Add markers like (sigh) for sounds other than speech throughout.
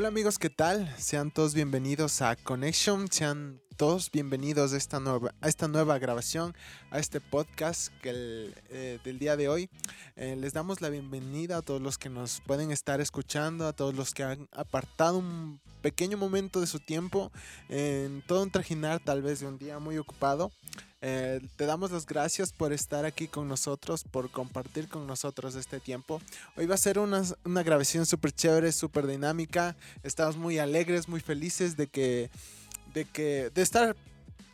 Hola amigos, ¿qué tal? Sean todos bienvenidos a Connection, sean todos bienvenidos a esta nueva, a esta nueva grabación, a este podcast que eh, del día de hoy. Eh, les damos la bienvenida a todos los que nos pueden estar escuchando, a todos los que han apartado un pequeño momento de su tiempo en todo un trajinar tal vez de un día muy ocupado. Eh, te damos las gracias por estar aquí con nosotros, por compartir con nosotros este tiempo. Hoy va a ser una, una grabación súper chévere, súper dinámica. Estamos muy alegres, muy felices de que, de que, de estar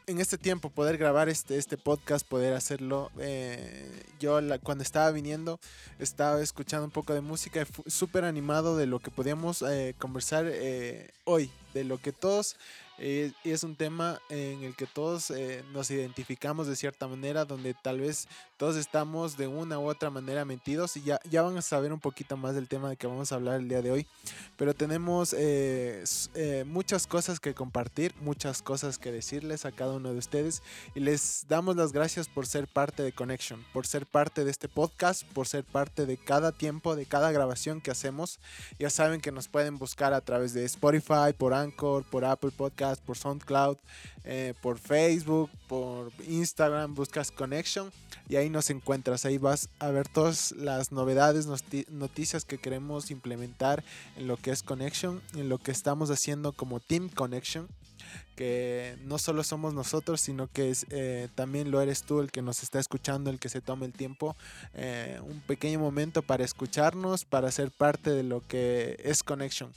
en este tiempo, poder grabar este, este podcast, poder hacerlo. Eh, yo cuando estaba viniendo, estaba escuchando un poco de música y súper animado de lo que podíamos eh, conversar hoy, de lo que todos y es un tema en el que todos eh, nos identificamos de cierta manera, donde tal vez todos estamos de una u otra manera metidos y ya, ya van a saber un poquito más del tema de que vamos a hablar el día de hoy. Pero tenemos eh, eh, muchas cosas que compartir, muchas cosas que decirles a cada uno de ustedes y les damos las gracias por ser parte de Connection, por ser parte de este podcast, por ser parte de cada tiempo, de cada grabación que hacemos. Ya saben que nos pueden buscar a través de Spotify, por Anchor, por Apple Podcast por SoundCloud, eh, por Facebook, por Instagram, buscas Connection y ahí nos encuentras. Ahí vas a ver todas las novedades, noticias que queremos implementar en lo que es Connection, en lo que estamos haciendo como Team Connection que no solo somos nosotros, sino que eh, también lo eres tú el que nos está escuchando, el que se tome el tiempo, eh, un pequeño momento para escucharnos, para ser parte de lo que es Connection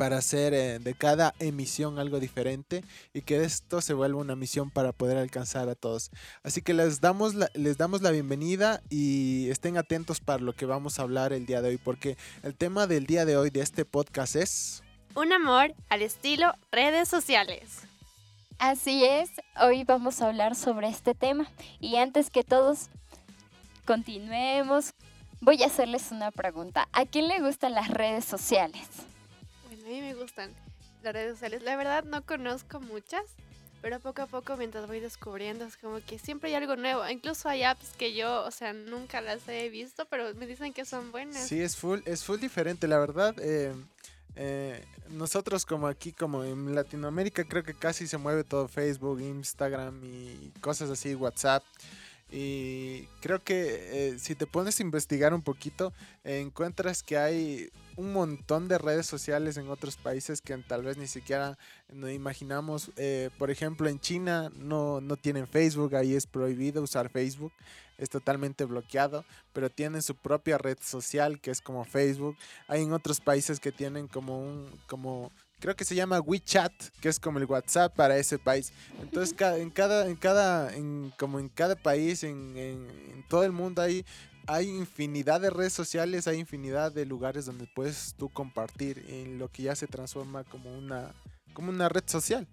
para hacer eh, de cada emisión algo diferente y que esto se vuelva una misión para poder alcanzar a todos. Así que les damos la, les damos la bienvenida y estén atentos para lo que vamos a hablar el día de hoy, porque el tema del día de hoy de este podcast es... Un amor al estilo redes sociales. Así es, hoy vamos a hablar sobre este tema y antes que todos continuemos, voy a hacerles una pregunta. ¿A quién le gustan las redes sociales? Mí me gustan las redes sociales. La verdad no conozco muchas, pero poco a poco mientras voy descubriendo es como que siempre hay algo nuevo. Incluso hay apps que yo, o sea, nunca las he visto, pero me dicen que son buenas. Sí, es full, es full diferente, la verdad. Eh, eh, nosotros como aquí, como en Latinoamérica, creo que casi se mueve todo Facebook, Instagram y cosas así, WhatsApp. Y creo que eh, si te pones a investigar un poquito, encuentras que hay un montón de redes sociales en otros países que tal vez ni siquiera nos imaginamos. Eh, por ejemplo, en China no, no tienen Facebook, ahí es prohibido usar Facebook, es totalmente bloqueado, pero tienen su propia red social que es como Facebook. Hay en otros países que tienen como un, como creo que se llama WeChat, que es como el WhatsApp para ese país. Entonces, en cada, en cada, como en cada país, en, en, todo el mundo hay, hay infinidad de redes sociales, hay infinidad de lugares donde puedes tú compartir en lo que ya se transforma como una, como una red social.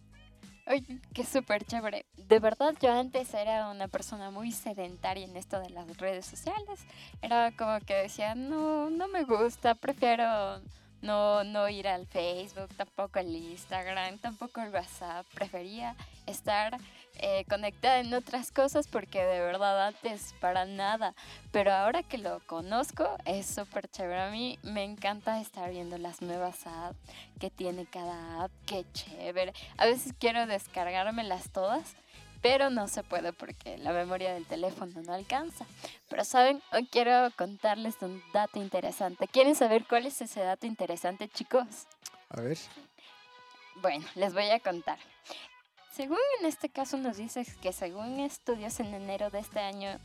Oye, qué súper chévere. De verdad, yo antes era una persona muy sedentaria en esto de las redes sociales. Era como que decía, no, no me gusta, prefiero no, no ir al Facebook, tampoco al Instagram, tampoco al WhatsApp. Prefería estar eh, conectada en otras cosas porque de verdad antes para nada. Pero ahora que lo conozco es súper chévere. A mí me encanta estar viendo las nuevas apps que tiene cada app. Qué chévere. A veces quiero descargármelas todas pero no se puede porque la memoria del teléfono no alcanza. Pero saben, hoy quiero contarles un dato interesante. ¿Quieren saber cuál es ese dato interesante, chicos? A ver. Bueno, les voy a contar. Según en este caso nos dice que según estudios en enero de este año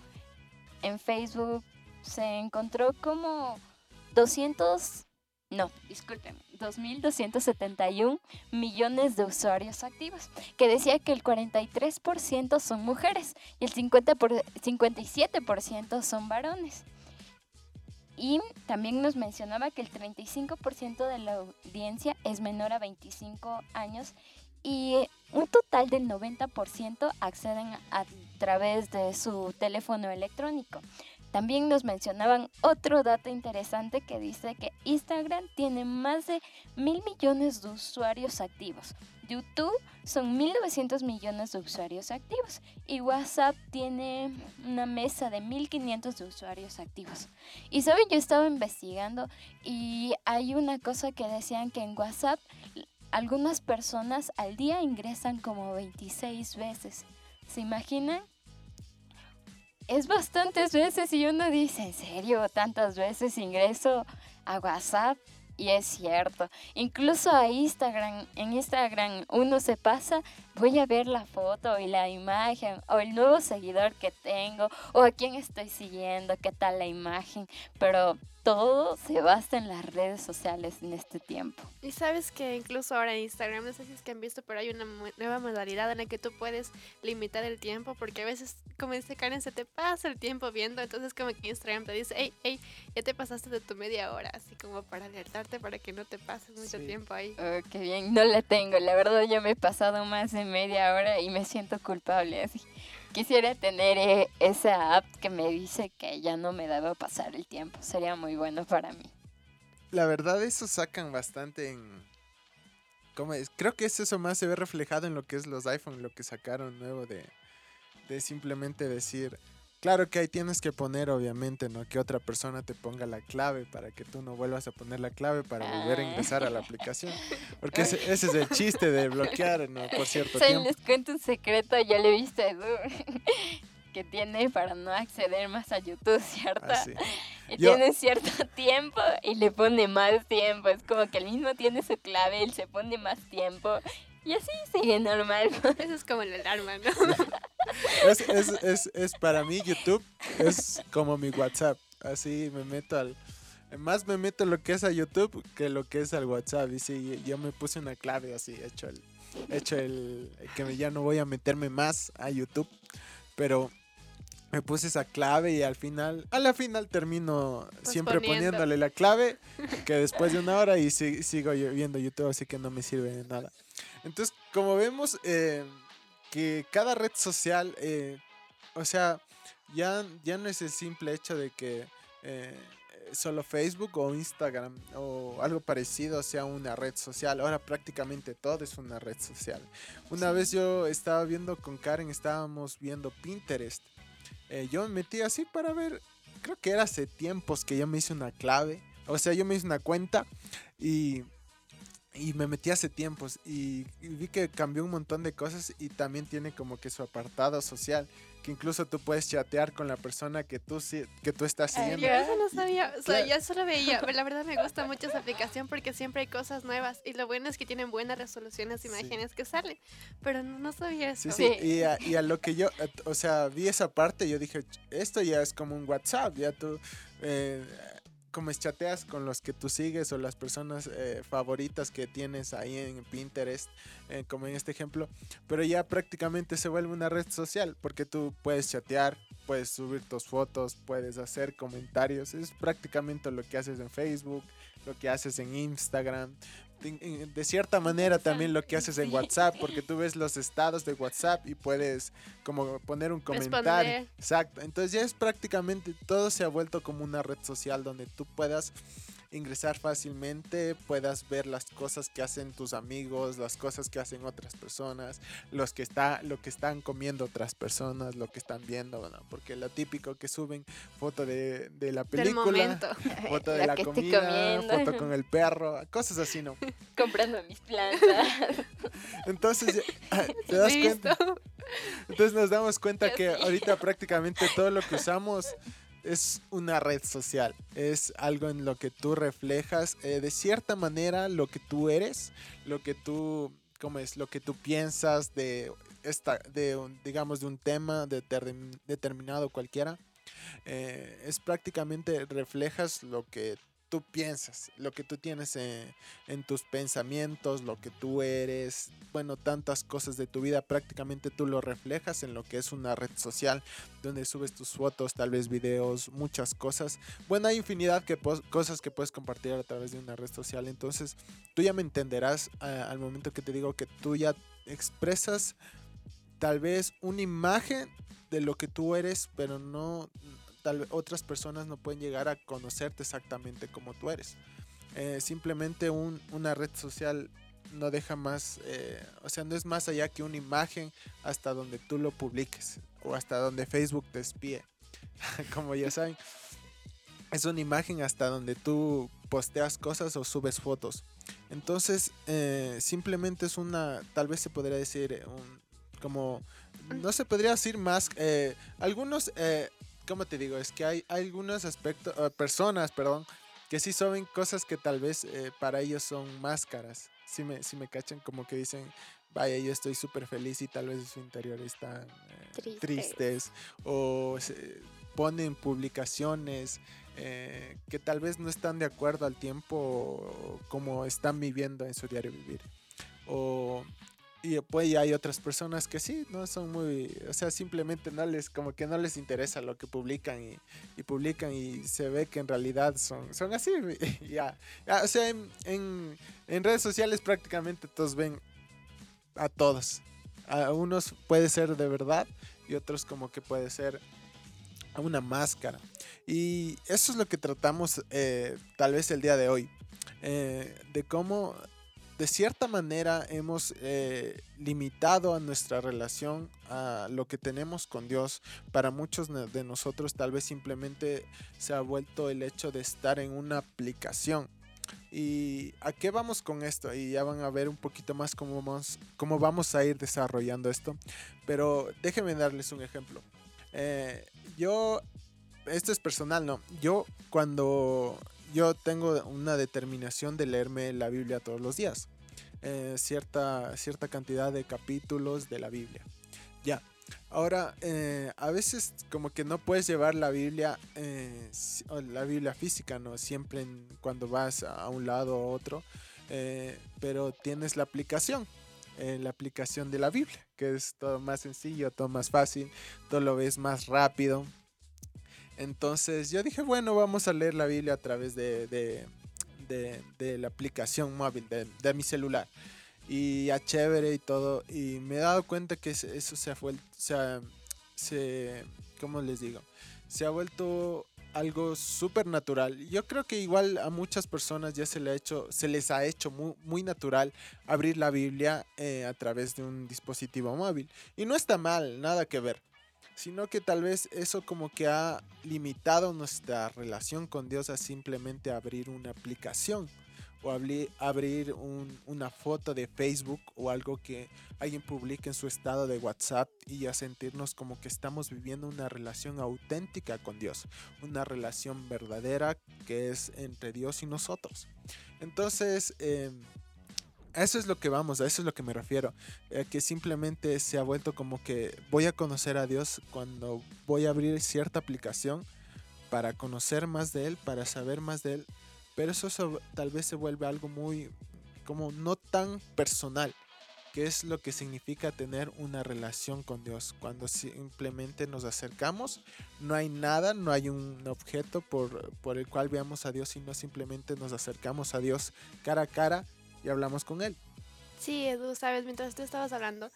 en Facebook se encontró como 200 no, discúlpenme, 2.271 millones de usuarios activos, que decía que el 43% son mujeres y el 50 por, 57% son varones. Y también nos mencionaba que el 35% de la audiencia es menor a 25 años y un total del 90% acceden a través de su teléfono electrónico. También nos mencionaban otro dato interesante que dice que Instagram tiene más de mil millones de usuarios activos. YouTube son 1.900 millones de usuarios activos y WhatsApp tiene una mesa de 1.500 de usuarios activos. Y saben, yo estaba investigando y hay una cosa que decían que en WhatsApp algunas personas al día ingresan como 26 veces. ¿Se imaginan? Es bastantes veces y uno dice, ¿en serio? ¿Tantas veces ingreso a WhatsApp? Y es cierto. Incluso a Instagram, en Instagram uno se pasa, voy a ver la foto y la imagen, o el nuevo seguidor que tengo, o a quién estoy siguiendo, qué tal la imagen. Pero todo se basa en las redes sociales en este tiempo. Y sabes que incluso ahora en Instagram, no sé si es que han visto, pero hay una nueva modalidad en la que tú puedes limitar el tiempo, porque a veces, como dice Karen, se te pasa el tiempo viendo, entonces como que Instagram te dice, hey, hey, ya te pasaste de tu media hora, así como para alertarte para que no te pases mucho tiempo ahí. Oh, qué bien, no la tengo, la verdad yo me he pasado más media hora y me siento culpable así. Quisiera tener eh, esa app que me dice que ya no me debo pasar el tiempo. Sería muy bueno para mí. La verdad, eso sacan bastante en. ¿Cómo es? Creo que eso más se ve reflejado en lo que es los iPhone, lo que sacaron nuevo de, de simplemente decir Claro que ahí tienes que poner, obviamente, ¿no? Que otra persona te ponga la clave para que tú no vuelvas a poner la clave para volver a ingresar a la aplicación. (laughs) Porque ese, es el chiste de bloquear, ¿no? Por cierto sí, les cuento un secreto, ya le viste Edu, (laughs) que tiene para no acceder más a YouTube, ¿cierto? Ah, y tiene cierto (laughs) tiempo y le pone más tiempo. Es como que el mismo tiene su clave, él se pone más tiempo y así sigue normal. Eso es como el alarma, ¿no? Es, es, es, es, para mí YouTube es como mi WhatsApp. Así me meto al... Más me meto lo que es a YouTube que lo que es al WhatsApp. Y sí, yo me puse una clave así, hecho el... Hecho el... Que ya no voy a meterme más a YouTube. Pero me puse esa clave y al final, a la final termino siempre poniéndole la clave que después de una hora y sigo viendo YouTube, así que no me sirve de nada. Entonces, como vemos eh, que cada red social, eh, o sea, ya, ya no es el simple hecho de que eh, solo Facebook o Instagram o algo parecido sea una red social. Ahora prácticamente todo es una red social. Una vez yo estaba viendo con Karen, estábamos viendo Pinterest eh, yo me metí así para ver, creo que era hace tiempos que yo me hice una clave, o sea, yo me hice una cuenta y, y me metí hace tiempos y, vi que cambió un montón de cosas y también tiene como que su apartado social que incluso tú puedes chatear con la persona que tú, que tú estás siguiendo. Yo eso no sabía, o sea, yo solo veía, (laughs) la verdad me gusta mucho esa aplicación porque siempre hay cosas nuevas y lo bueno es que tienen buenas resoluciones, imágenes que salen, pero no, sabía eso. Sí, sí, y a, y a, lo que yo, o sea, vi esa parte, yo dije, esto ya es como un WhatsApp, ya tú... Eh, como chateas con los que tú sigues o las personas eh, favoritas que tienes ahí en Pinterest, eh, como en este ejemplo, pero ya prácticamente se vuelve una red social porque tú puedes chatear, puedes subir tus fotos, puedes hacer comentarios, es prácticamente lo que haces en Facebook, lo que haces en Instagram, de cierta manera también lo que haces en WhatsApp, porque (laughs) tú ves los estados de WhatsApp y puedes como poner un comentario. Exacto. Entonces ya es prácticamente todo se ha vuelto como una red social donde tú puedas ingresar fácilmente, puedas ver las cosas que hacen tus amigos, las cosas que hacen otras personas, los que está, lo que están comiendo otras personas, lo que están viendo, porque lo típico que suben foto de, de la película, (laughs) foto de la comida, foto con el perro, cosas así, ¿no? (laughs) Comprando mis plantas. (laughs) Entonces, ¿te das cuenta? Entonces nos damos cuenta que ahorita prácticamente todo lo que usamos es una red social, es algo en lo que tú reflejas eh, de cierta manera lo que tú eres, lo que tú, ¿cómo es? Lo que tú piensas de esta, de digamos de un tema determinado cualquiera. Eh, es prácticamente reflejas lo que tú piensas, lo que tú tienes en, tus pensamientos, lo que tú eres, bueno, tantas cosas de tu vida, prácticamente tú lo reflejas en lo que es una red social, donde subes tus fotos, tal vez videos, muchas cosas. Bueno, hay infinidad de cosas que puedes compartir a través de una red social, entonces tú ya me entenderás al momento que te digo que tú ya expresas tal vez una imagen de lo que tú eres, pero no tal otras personas no pueden llegar a conocerte exactamente como tú eres. Eh, simplemente un, una red social no deja más, eh, o sea, no es más allá que una imagen hasta donde tú lo publiques o hasta donde Facebook te espíe. (laughs) Como ya saben, es una imagen hasta donde tú posteas cosas o subes fotos. Entonces, eh, simplemente es una, tal vez se podría decir, un, como, no se podría decir más, eh, algunos, ¿cómo te digo? Es que hay, hay algunos aspectos, personas, perdón, que sí saben cosas que tal vez para ellos son máscaras. Si me, si me cachan como que dicen, vaya, yo estoy súper feliz y tal vez en su interior están tristes. o ponen publicaciones eh, que tal vez no están de acuerdo al tiempo como están viviendo en su diario vivir. O, y pues hay otras personas que sí, no son muy, o sea, simplemente no les, como que no les interesa lo que publican y, publican y se ve que en realidad son, son así, (laughs) ya, o sea, en, en, en, redes sociales prácticamente todos ven a todos, a unos puede ser de verdad y otros como que puede ser una máscara. Y eso es lo que tratamos eh, tal vez el día de hoy. Eh, de cómo de cierta manera hemos eh, limitado a nuestra relación a lo que tenemos con Dios. Para muchos de nosotros tal vez simplemente se ha vuelto el hecho de estar en una aplicación. ¿Y a qué vamos con esto? Y ya van a ver un poquito más cómo vamos, cómo vamos a ir desarrollando esto. Pero déjenme darles un ejemplo. yo esto es personal, no. Yo cuando yo tengo una determinación de leerme la Biblia todos los días. Eh, cierta, cierta cantidad de capítulos de la Biblia. Ya. Ahora, eh, a veces como que no puedes llevar la Biblia, eh, la Biblia física, ¿no? Siempre cuando vas a un lado o otro, pero tienes la aplicación, la aplicación de la Biblia, que es todo más sencillo, todo más fácil, todo lo ves más rápido. Entonces yo dije, bueno, vamos a leer la Biblia a través de, la aplicación móvil de, mi celular. Y a chévere y todo. Y me he dado cuenta que eso se ha vuelto, se, ¿cómo les digo? Se ha vuelto algo súper natural. Yo creo que igual a muchas personas ya se, le ha hecho, se les ha hecho muy, muy natural abrir la Biblia eh, a través de un dispositivo móvil. Y no está mal, nada que ver sino que tal vez eso como que ha limitado nuestra relación con Dios a simplemente abrir una aplicación o abrir, una foto de Facebook o algo que alguien publique en su estado de WhatsApp y ya sentirnos como que estamos viviendo una relación auténtica con Dios, una relación verdadera que es entre Dios y nosotros. Entonces, em, eso es lo que vamos, a eso es lo que me refiero. Eh, que simplemente se ha vuelto como que voy a conocer a Dios cuando voy a abrir cierta aplicación para conocer más de Él, para saber más de Él. Pero eso tal vez se vuelve algo muy, como no tan personal. Que es lo que significa tener una relación con Dios. Cuando simplemente nos acercamos, no hay nada, no hay un objeto por, por el cual veamos a Dios, sino simplemente nos acercamos a Dios cara a cara y hablamos con él. Sí, Edu, sabes, mientras tú estabas hablando,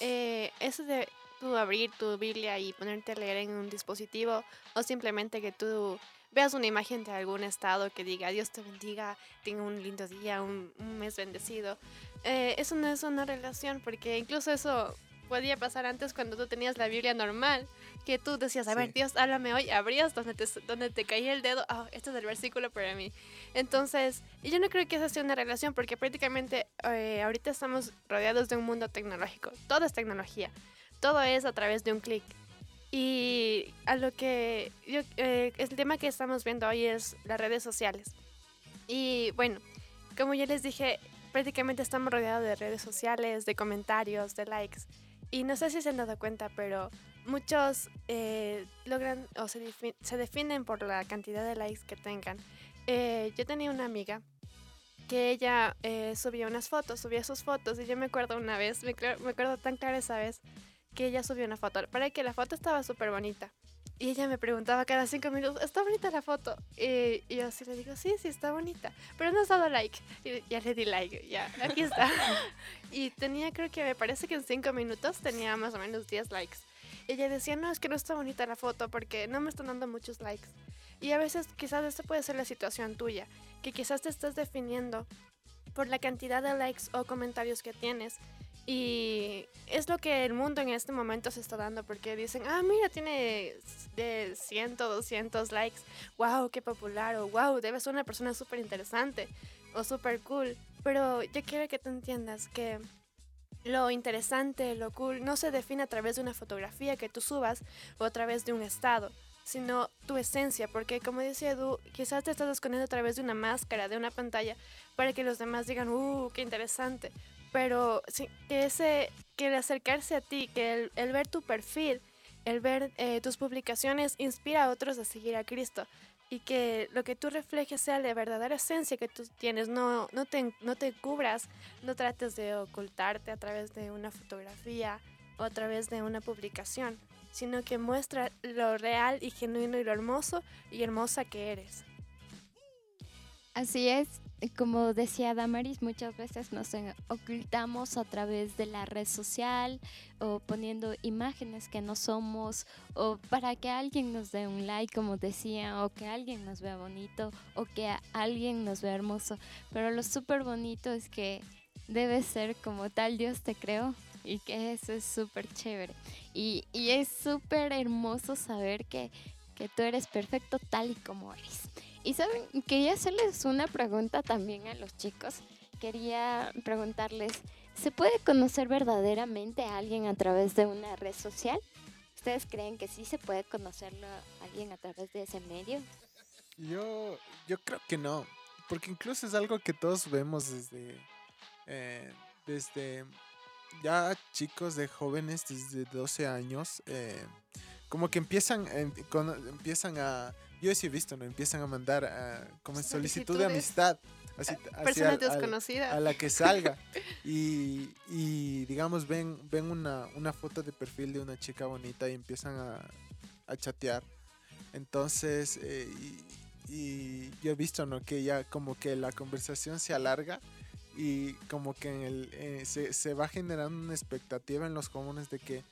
eh, eso de tú abrir tu Biblia y ponerte a leer en un dispositivo o simplemente que tú veas una imagen de algún estado que diga Dios te bendiga, tenga un lindo día, un, mes bendecido. Eh, eso no es una relación porque incluso eso podía pasar antes cuando tú tenías la Biblia normal, que tú decías, a ver, Dios, háblame hoy, abrías donde te, donde te caía el dedo, ah, este es el versículo para mí. Entonces, yo no creo que esa sea una relación, porque prácticamente eh, ahorita estamos rodeados de un mundo tecnológico, todo es tecnología, todo es a través de un clic. Y a lo que yo, eh, el tema que estamos viendo hoy es las redes sociales. Y bueno, como ya les dije, prácticamente estamos rodeados de redes sociales, de comentarios, de likes. Y no sé si se han dado cuenta, pero muchos eh, logran o se, se, definen por la cantidad de likes que tengan. Eh, yo tenía una amiga que ella eh, subía unas fotos, subía sus fotos y yo me acuerdo una vez, me, me acuerdo tan clara esa vez, que ella subió una foto. Para que la foto estaba súper bonita. Y ella me preguntaba cada cinco minutos, ¿está bonita la foto? Y, yo así le digo, sí, sí, está bonita. Pero no has dado like. Y ya le di like, ya, aquí está. (laughs) y tenía, creo que me parece que en cinco minutos tenía más o menos 10 likes. ella decía, no, es que no está bonita la foto porque no me están dando muchos likes. Y a veces quizás esta puede ser la situación tuya, que quizás te estás definiendo por la cantidad de likes o comentarios que tienes. Y es lo que el mundo en este momento se está dando, porque dicen, ah, mira, tiene de 100, 200 likes, wow, qué popular, o wow, debe ser una persona súper interesante o súper cool. Pero yo quiero que tú entiendas que lo interesante, lo cool, no se define a través de una fotografía que tú subas o a través de un estado, sino tu esencia, porque como dice Edu, quizás te estás escondiendo a través de una máscara, de una pantalla, para que los demás digan, uh, qué interesante. Pero sí, que, ese, que el acercarse a ti, que el, ver tu perfil, el ver eh, tus publicaciones, inspira a otros a seguir a Cristo y que lo que tú reflejes sea la verdadera esencia que tú tienes. No, no, te, no te cubras, no trates de ocultarte a través de una fotografía o a través de una publicación, sino que muestra lo real y genuino y lo hermoso y hermosa que eres. Así es, como decía Damaris, muchas veces nos ocultamos a través de la red social o poniendo imágenes que no somos o para que alguien nos dé un like, como decía, o que alguien nos vea bonito o que alguien nos vea hermoso. Pero lo súper bonito es que debe ser como tal Dios te creó y que eso es súper chévere. Y, y es súper hermoso saber que, que tú eres perfecto tal y como eres. Y saben, quería hacerles una pregunta también a los chicos. Quería preguntarles, ¿se puede conocer verdaderamente a alguien a través de una red social? ¿Ustedes creen que sí se puede conocerlo a alguien a través de ese medio? Yo, yo creo que no, porque incluso es algo que todos vemos desde, eh, desde ya chicos de jóvenes desde 12 años, eh, como que empiezan, empiezan a yo sí he visto, ¿no? Empiezan a mandar ah, como solicitud de amistad. Así, Personas desconocidas. A la que salga. (laughs) y, y, digamos, ven, ven una, una, foto de perfil de una chica bonita y empiezan a, a chatear. Entonces, eh, y, y, yo he visto, ¿no? Que ya como que la conversación se alarga y como que en el, eh, se, se va generando una expectativa en los comunes de que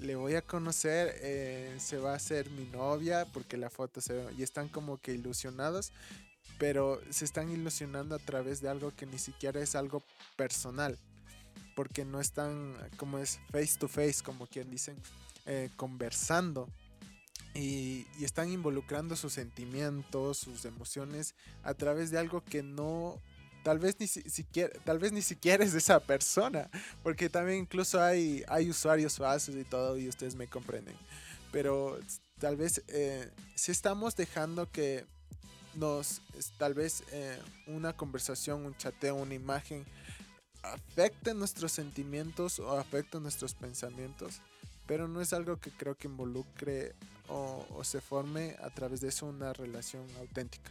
le voy a conocer, eh, se va a hacer mi novia, porque la foto se ve, y están como que ilusionados, pero se están ilusionando a través de algo que ni siquiera es algo personal, porque no están como es face to face, como quien dicen, eh, conversando. Y, y, están involucrando sus sentimientos, sus emociones a través de algo que no tal vez ni siquiera, tal vez ni siquiera es esa persona, porque también incluso hay, hay usuarios falsos y todo y ustedes me comprenden. Pero tal vez eh, si estamos dejando que nos, tal vez eh, una conversación, un chateo, una imagen afecte nuestros sentimientos o afecte nuestros pensamientos, pero no es algo que creo que involucre o se forme a través de eso una relación auténtica.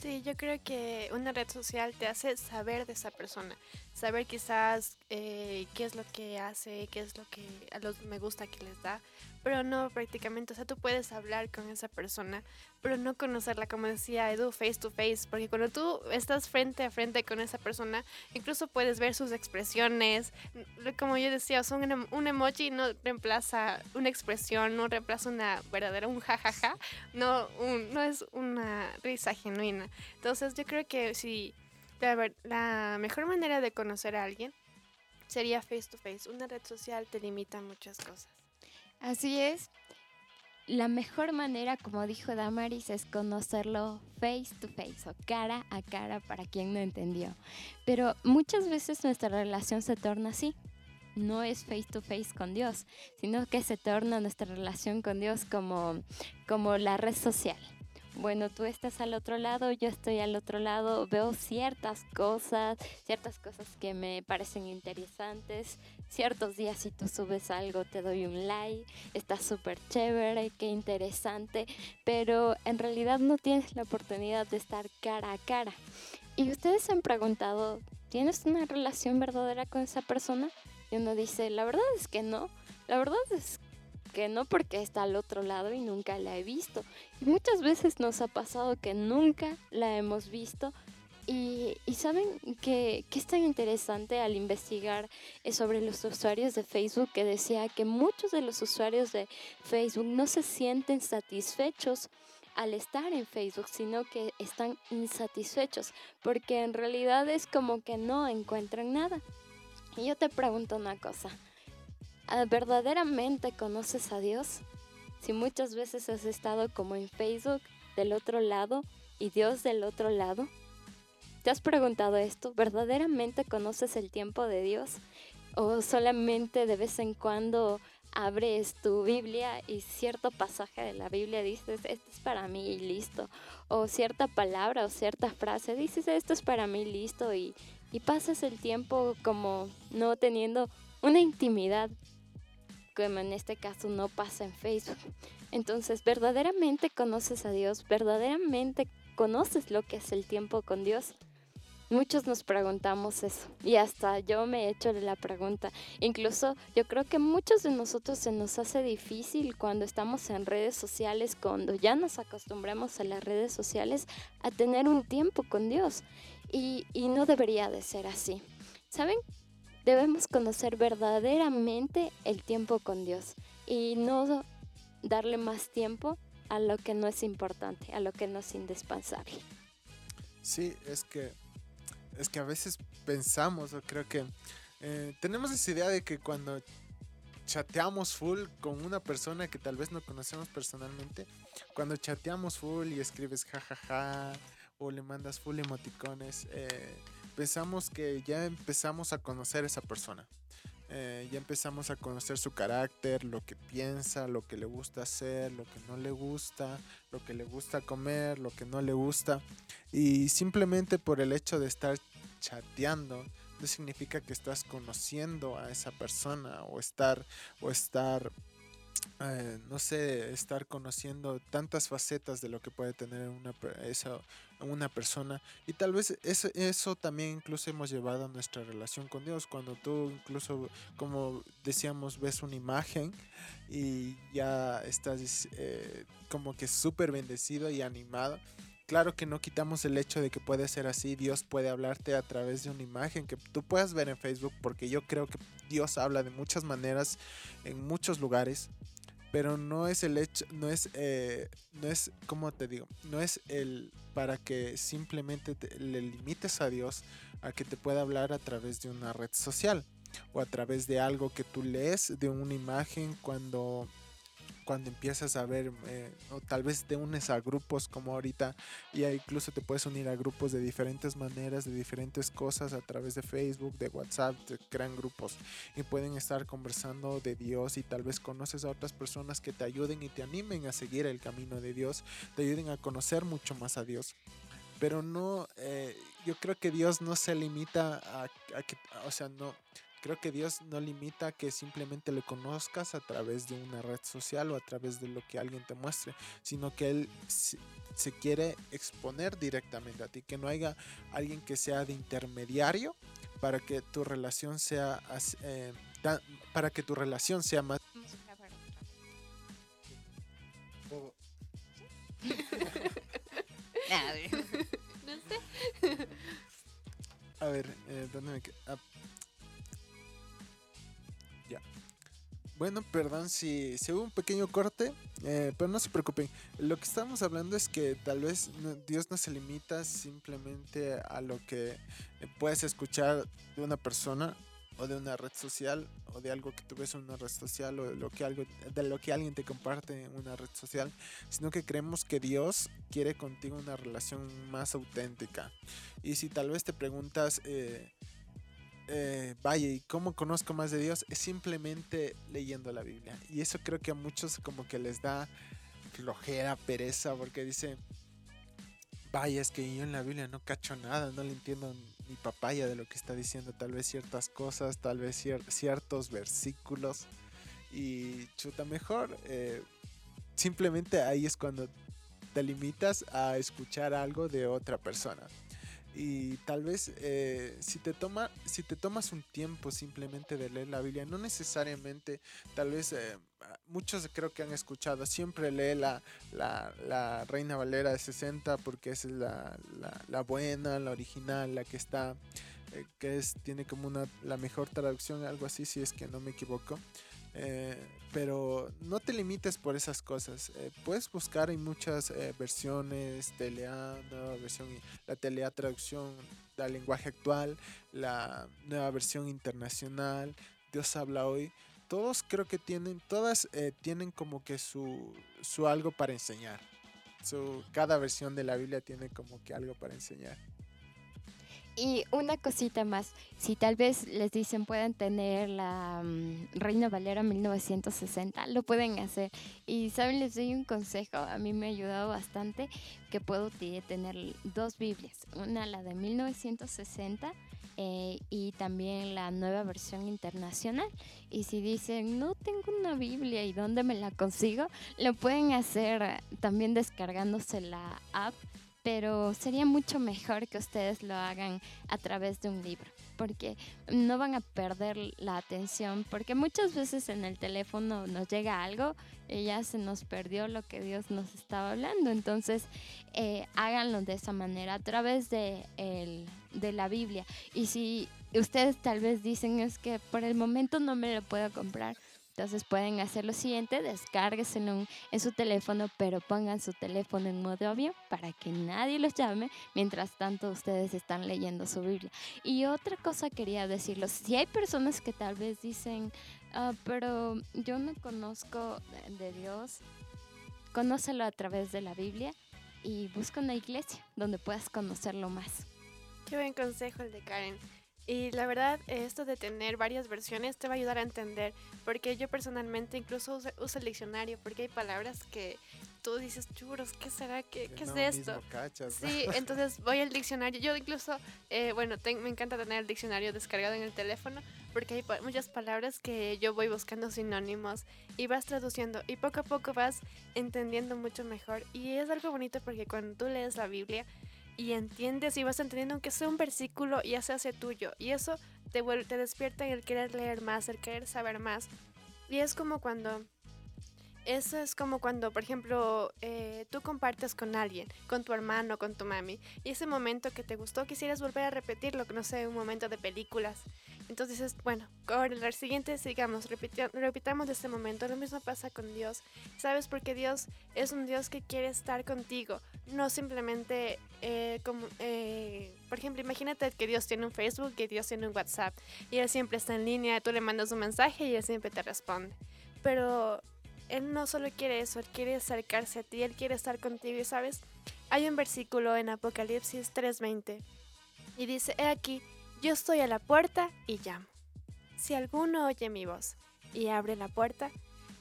Sí, yo creo que una red social te hace saber de esa persona, saber quizás eh, qué es lo que hace, qué es lo que a los me gusta que les da, pero no prácticamente, o sea, tú puedes hablar con esa persona, pero no conocerla, como decía Edu, face to face, porque cuando tú estás frente a frente con esa persona, incluso puedes ver sus expresiones, como yo decía, son un, un emoji no reemplaza una expresión, no reemplaza una verdadera, un jajaja, no, no es una risa genuina. Entonces yo creo que si la, la mejor manera de conocer a alguien sería face to face. Una red social te limita muchas cosas. Así es. La mejor manera, como dijo Damaris, es conocerlo face to face o cara a cara para quien no entendió. Pero muchas veces nuestra relación se torna así. No es face to face con Dios, sino que se torna nuestra relación con Dios como, como la red social bueno, tú estás al otro lado, yo estoy al otro lado, veo ciertas cosas, ciertas cosas que me parecen interesantes, ciertos días si tú subes algo te doy un like, está súper chévere, qué interesante, pero en realidad no tienes la oportunidad de estar cara a cara. Y ustedes se han preguntado, ¿tienes una relación verdadera con esa persona? Y uno dice, la verdad es que no, la verdad es que no porque está al otro lado y nunca la he visto. Y muchas veces nos ha pasado que nunca la hemos visto Y, saben que, que es tan interesante al investigar eh, sobre los usuarios de Facebook que decía que muchos de los usuarios de Facebook no se sienten satisfechos al estar en Facebook, sino que están insatisfechos, porque en realidad es como que no encuentran nada. Y yo te pregunto una cosa, ¿ah, ¿verdaderamente conoces a Dios? Si muchas veces has estado como en Facebook del otro lado y Dios del otro lado. ¿Te has preguntado esto? ¿Verdaderamente conoces el tiempo de Dios? ¿O solamente de vez en cuando abres tu Biblia y cierto pasaje de la Biblia dices, esto es para mí y listo? O cierta palabra o cierta frase dices, esto es para mí listo y, y pasas el tiempo como no teniendo una intimidad como en este caso no pasa en Facebook. Entonces, verdaderamente conoces a Dios, verdaderamente conoces lo que es el tiempo con Dios. Muchos nos preguntamos eso y hasta yo me he hecho la pregunta. Incluso yo creo que muchos de nosotros se nos hace difícil cuando estamos en redes sociales, cuando ya nos acostumbramos a las redes sociales, a tener un tiempo con Dios. Y, y no debería de ser así. ¿Saben? Debemos conocer verdaderamente el tiempo con Dios y no darle más tiempo a lo que no es importante, a lo que no es indispensable. Sí, es que es que a veces pensamos, o creo que eh, tenemos esa idea de que cuando chateamos full con una persona que tal vez no conocemos personalmente, cuando chateamos full y escribes jajaja o le mandas full emoticones, eh, pensamos que ya empezamos a conocer a esa persona. Eh, ya empezamos a conocer su carácter, lo que piensa, lo que le gusta hacer, lo que no le gusta, lo que le gusta comer, lo que no le gusta. Y simplemente por el hecho de estar chateando, no significa que estás conociendo a esa persona o estar, o estar eh, no sé, estar conociendo tantas facetas de lo que puede tener una, esa, una persona. Y tal vez eso, eso también incluso hemos llevado a nuestra relación con Dios. Cuando tú incluso, como decíamos, ves una imagen y ya estás eh, como que súper bendecido y animado. Claro que no quitamos el hecho de que puede ser así, Dios puede hablarte a través de una imagen que tú puedas ver en Facebook, porque yo creo que Dios habla de muchas maneras, en muchos lugares, pero no es el hecho, no es, eh, no es, como te digo, no es el para que simplemente le limites a Dios a que te pueda hablar a través de una red social o a través de algo que tú lees, de una imagen cuando cuando empiezas a ver, eh, o tal vez te unes a grupos como ahorita, y incluso te puedes unir a grupos de diferentes maneras, de diferentes cosas a través de Facebook, de WhatsApp, te crean grupos y pueden estar conversando de Dios y tal vez conoces a otras personas que te ayuden y te animen a seguir el camino de Dios, te ayuden a conocer mucho más a Dios. Pero no, eh, yo creo que Dios no se limita a, que, o sea, no, Creo que Dios no limita que simplemente le conozcas a través de una red social o a través de lo que alguien te muestre, sino que Él se quiere exponer directamente a ti, que no haya alguien que sea de intermediario para que tu relación sea eh, para que tu relación sea más. (laughs) (laughs) A ver, eh, ¿dónde me ah, Bueno, perdón si, si hubo un pequeño corte, eh, pero no se preocupen. Lo que estamos hablando es que tal vez Dios no se limita simplemente a lo que puedes escuchar de una persona o de una red social o de algo que tú ves en una red social o de lo que, algo, de lo que alguien te comparte en una red social, sino que creemos que Dios quiere contigo una relación más auténtica. Y si tal vez te preguntas... Eh, eh, vaya, ¿y cómo conozco más de Dios? Es simplemente leyendo la Biblia. Y eso creo que a muchos como que les da flojera, pereza, porque dice, vaya, es que yo en la Biblia no cacho nada, no le entiendo ni papaya de lo que está diciendo, tal vez ciertas cosas, tal vez ciertos versículos. Y chuta, mejor, eh, simplemente ahí es cuando te limitas a escuchar algo de otra persona y tal vez eh, si te toma si te tomas un tiempo simplemente de leer la Biblia no necesariamente tal vez eh, muchos creo que han escuchado, siempre lee la, la, la Reina Valera de 60 porque esa es la, la, buena, la original, la que está, eh, que es, tiene como una, la mejor traducción, algo así, si es que no me equivoco. Eh, pero no te limites por esas cosas. Eh, puedes buscar en muchas eh, versiones, TLA, nueva versión, la TLA traducción del lenguaje actual, la nueva versión internacional, Dios habla hoy. Todos creo que tienen, todas eh, tienen como que su, su algo para enseñar. Su, cada versión de la Biblia tiene como que algo para enseñar. Y una cosita más, si tal vez les dicen pueden tener la mm, Reina Valera 1960, lo pueden hacer. Y saben, les doy un consejo, a mí me ha ayudado bastante, que puedo tener dos Biblias, una la de 1960 eh, y también la nueva versión internacional. Y si dicen, no tengo una Biblia y dónde me la consigo, lo pueden hacer eh, también descargándose la app pero sería mucho mejor que ustedes lo hagan a través de un libro, porque no van a perder la atención, porque muchas veces en el teléfono nos llega algo y ya se nos perdió lo que Dios nos estaba hablando, entonces eh, háganlo de esa manera, a través de, el- de la Biblia. Y si ustedes tal vez dicen es que por el momento no me lo puedo comprar, entonces pueden hacer lo siguiente, descárgueselo en, su teléfono, pero pongan su teléfono en modo avión para que nadie los llame mientras tanto ustedes están leyendo su Biblia. Y otra cosa quería decirles, si hay personas que tal vez dicen, "Ah, pero yo no conozco de Dios, conócelo a través de la Biblia y busca una iglesia donde puedas conocerlo más. Qué buen consejo el de Karen. Y la verdad, esto de tener varias versiones te va a ayudar a entender, porque yo personalmente incluso uso, uso el diccionario, porque hay palabras que tú dices, churos, ¿qué será? ¿Qué, Que qué es no esto? mismo cachas, ¿no? Sí, entonces (laughs) voy al diccionario. Yo incluso, eh, bueno, ten- me encanta tener el diccionario descargado en el teléfono porque hay pa- muchas palabras que yo voy buscando sinónimos y vas traduciendo y poco a poco vas entendiendo mucho mejor. Y es algo bonito porque cuando tú lees la Biblia y entiendes y vas entendiendo aunque sea un versículo ya se hace tuyo y eso te, te despierta en el querer leer más, el querer saber más. Y es como cuando eso es como cuando, por ejemplo, eh, tú compartes con alguien, con tu hermano, con tu mami, y ese momento que te gustó quisieras volver a repetirlo, no sé, un momento de películas. Entonces dices, bueno, ahora el siguiente sigamos, repitamos este momento. Lo mismo pasa con Dios. ¿Sabes? Porque Dios es un Dios que quiere estar contigo, no simplemente eh, como, eh, por ejemplo, imagínate que Dios tiene un Facebook, que Dios tiene un WhatsApp, y Él siempre está en línea, tú le mandas un mensaje y Él siempre te responde. Pero él no solo quiere eso, Él quiere acercarse a ti, Él quiere estar contigo. Sabes, hay un versículo en Apocalipsis 3:20 y dice, he aquí, yo estoy a la puerta y llamo. Si alguno oye mi voz y abre la puerta,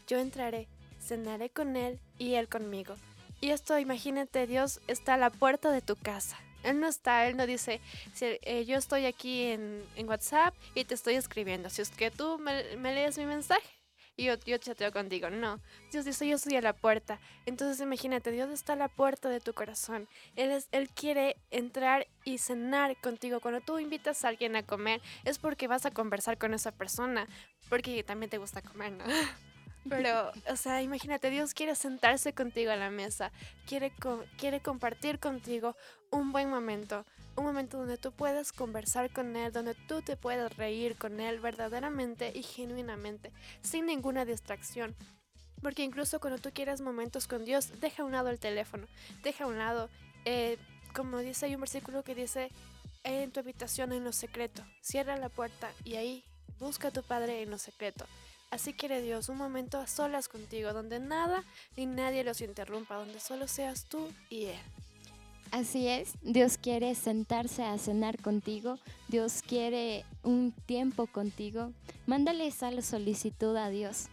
yo entraré, cenaré con Él y Él conmigo. Y esto, imagínate, Dios está a la puerta de tu casa. Él no está, Él no dice, si, eh, yo estoy aquí en, WhatsApp y te estoy escribiendo. Si es que tú me lees mi mensaje, y yo, yo chateo contigo. No, Dios dice, yo estoy a la puerta. Entonces imagínate, Dios está a la puerta de tu corazón. Él, es, él quiere entrar y cenar contigo. Cuando tú invitas a alguien a comer, es porque vas a conversar con esa persona, porque también te gusta comer, ¿no? (laughs) Pero, o sea, imagínate, Dios quiere sentarse contigo a la mesa, quiere, co- quiere compartir contigo un buen momento, un momento donde tú puedas conversar con Él, donde tú te puedas reír con Él verdaderamente y genuinamente, sin ninguna distracción. Porque incluso cuando tú quieras momentos con Dios, deja a un lado el teléfono, deja a un lado, eh, como dice, hay un versículo que dice, en tu habitación en lo secreto, cierra la puerta y ahí busca a tu Padre en lo secreto. Así quiere Dios, un momento a solas contigo, donde nada ni nadie los interrumpa, donde solo seas tú y Él. Así es, Dios quiere sentarse a cenar contigo, Dios quiere un tiempo contigo. Mándale esa solicitud a Dios.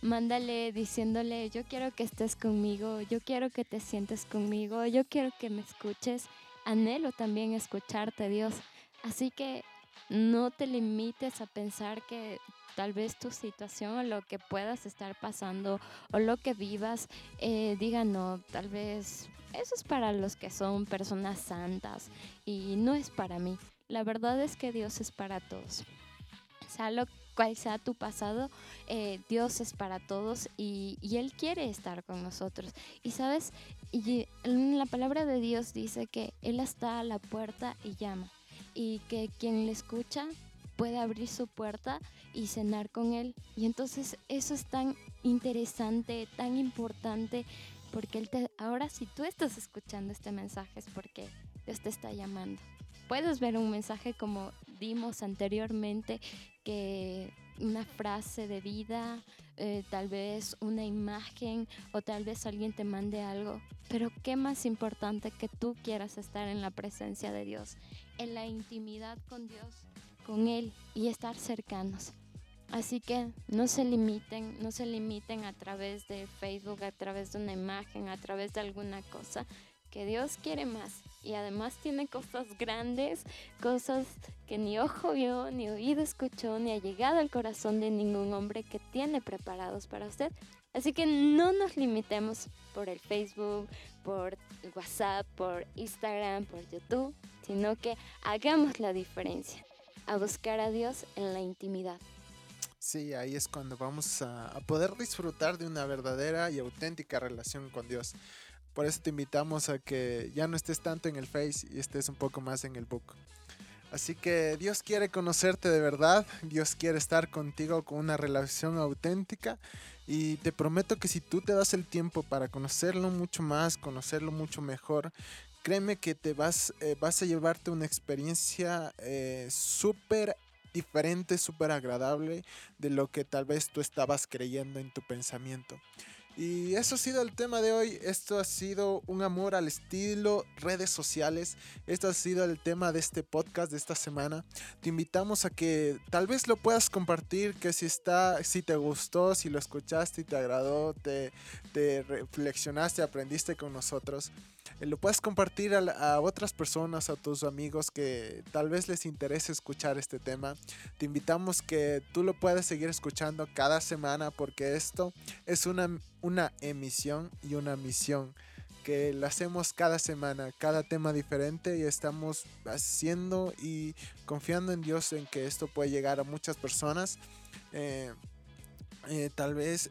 Mándale diciéndole, yo quiero que estés conmigo, yo quiero que te sientes conmigo, yo quiero que me escuches. Anhelo también escucharte, Dios. Así que no te limites a pensar que tal vez tu situación o lo que puedas estar pasando o lo que vivas, eh, diga no, tal vez eso es para los que son personas santas y no es para mí. La verdad es que Dios es para todos. Sea lo- cual sea tu pasado, eh, Dios es para todos y, Él quiere estar con nosotros. Y sabes, la palabra de Dios dice que Él está a la puerta y llama. Y que quien le escucha puede abrir su puerta y cenar con Él. Y entonces eso es tan interesante, tan importante, porque él te, ahora si tú estás escuchando este mensaje es porque Dios te está llamando. Puedes ver un mensaje como dimos anteriormente, que una frase de vida, eh, tal vez una imagen o tal vez alguien te mande algo. Pero qué más importante que tú quieras estar en la presencia de Dios, en la intimidad con Dios, con Él y estar cercanos. Así que no se limiten, no se limiten a través de Facebook, a través de una imagen, a través de alguna cosa, que Dios quiere más. Y además tiene cosas grandes, cosas que ni ojo vio, ni oído escuchó, ni ha llegado al corazón de ningún hombre que tiene preparados para usted. Así que no nos limitemos por el Facebook, por WhatsApp, por Instagram, por YouTube, sino que hagamos la diferencia, a buscar a Dios en la intimidad. Sí, ahí es cuando vamos a, poder disfrutar de una verdadera y auténtica relación con Dios. Por eso te invitamos a que ya no estés tanto en el Face y estés un poco más en el book. Así que Dios quiere conocerte de verdad, Dios quiere estar contigo con una relación auténtica y te prometo que si tú te das el tiempo para conocerlo mucho más, conocerlo mucho mejor, créeme que te vas, eh, vas a llevarte una experiencia eh, súper diferente, súper agradable de lo que tal vez tú estabas creyendo en tu pensamiento. Y eso ha sido el tema de hoy. Esto ha sido un amor al estilo, redes sociales. Esto ha sido el tema de este podcast de esta semana. Te invitamos a que tal vez lo puedas compartir, que si está, si te gustó, si lo escuchaste y te agradó, te, te reflexionaste, aprendiste con nosotros. Eh, lo puedes compartir a, otras personas, a tus amigos que tal vez les interese escuchar este tema. Te invitamos que tú lo puedas seguir escuchando cada semana porque esto es una, una emisión y una misión que la hacemos cada semana, cada tema diferente y estamos haciendo y confiando en Dios en que esto puede llegar a muchas personas. Eh, eh, tal vez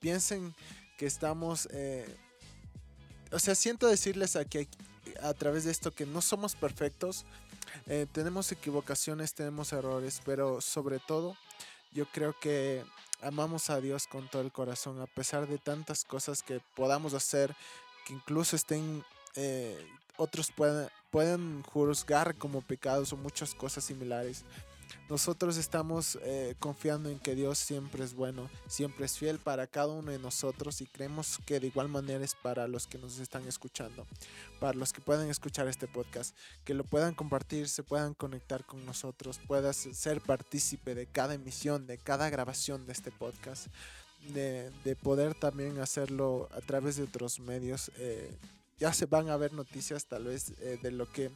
piensen que estamos o sea, siento decirles aquí a través de esto que no somos perfectos, eh, tenemos equivocaciones, tenemos errores, pero sobre todo yo creo que amamos a Dios con todo el corazón, a pesar de tantas cosas que podamos hacer, que incluso estén, eh, otros pueden, pueden juzgar como pecados o muchas cosas similares. Nosotros estamos eh, confiando en que Dios siempre es bueno, siempre es fiel para cada uno de nosotros y creemos que de igual manera es para los que nos están escuchando, para los que puedan escuchar este podcast, que lo puedan compartir, se puedan conectar con nosotros, puedas ser partícipe de cada emisión, de cada grabación de este podcast, de, poder también hacerlo a través de otros medios. Eh, ya se van a ver noticias tal vez eh, de lo que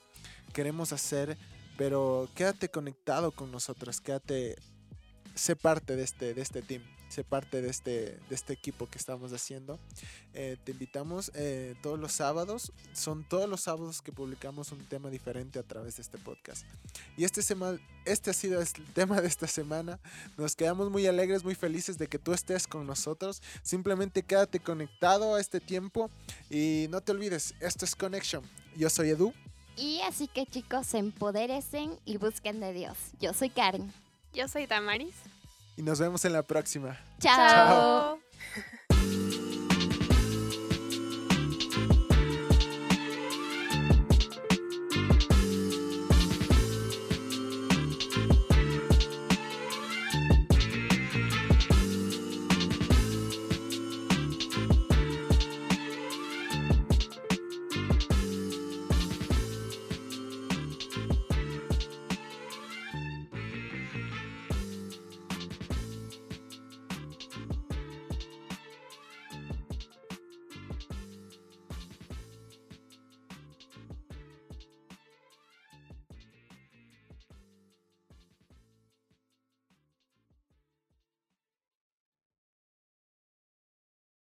queremos hacer pero quédate conectado con nosotros, quédate, sé parte de este, de este team, sé parte de este, de este equipo que estamos haciendo. Eh, te invitamos eh, todos los sábados, son todos los sábados que publicamos un tema diferente a través de este podcast. Y este, este ha sido el tema de esta semana. Nos quedamos muy alegres, muy felices de que tú estés con nosotros. Simplemente quédate conectado a este tiempo y no te olvides, esto es Connection. Yo soy Edu. Y así que chicos, empoderecen y busquen de Dios. Yo soy Karen. Yo soy Tamaris. Y nos vemos en la próxima. Chao. Chao.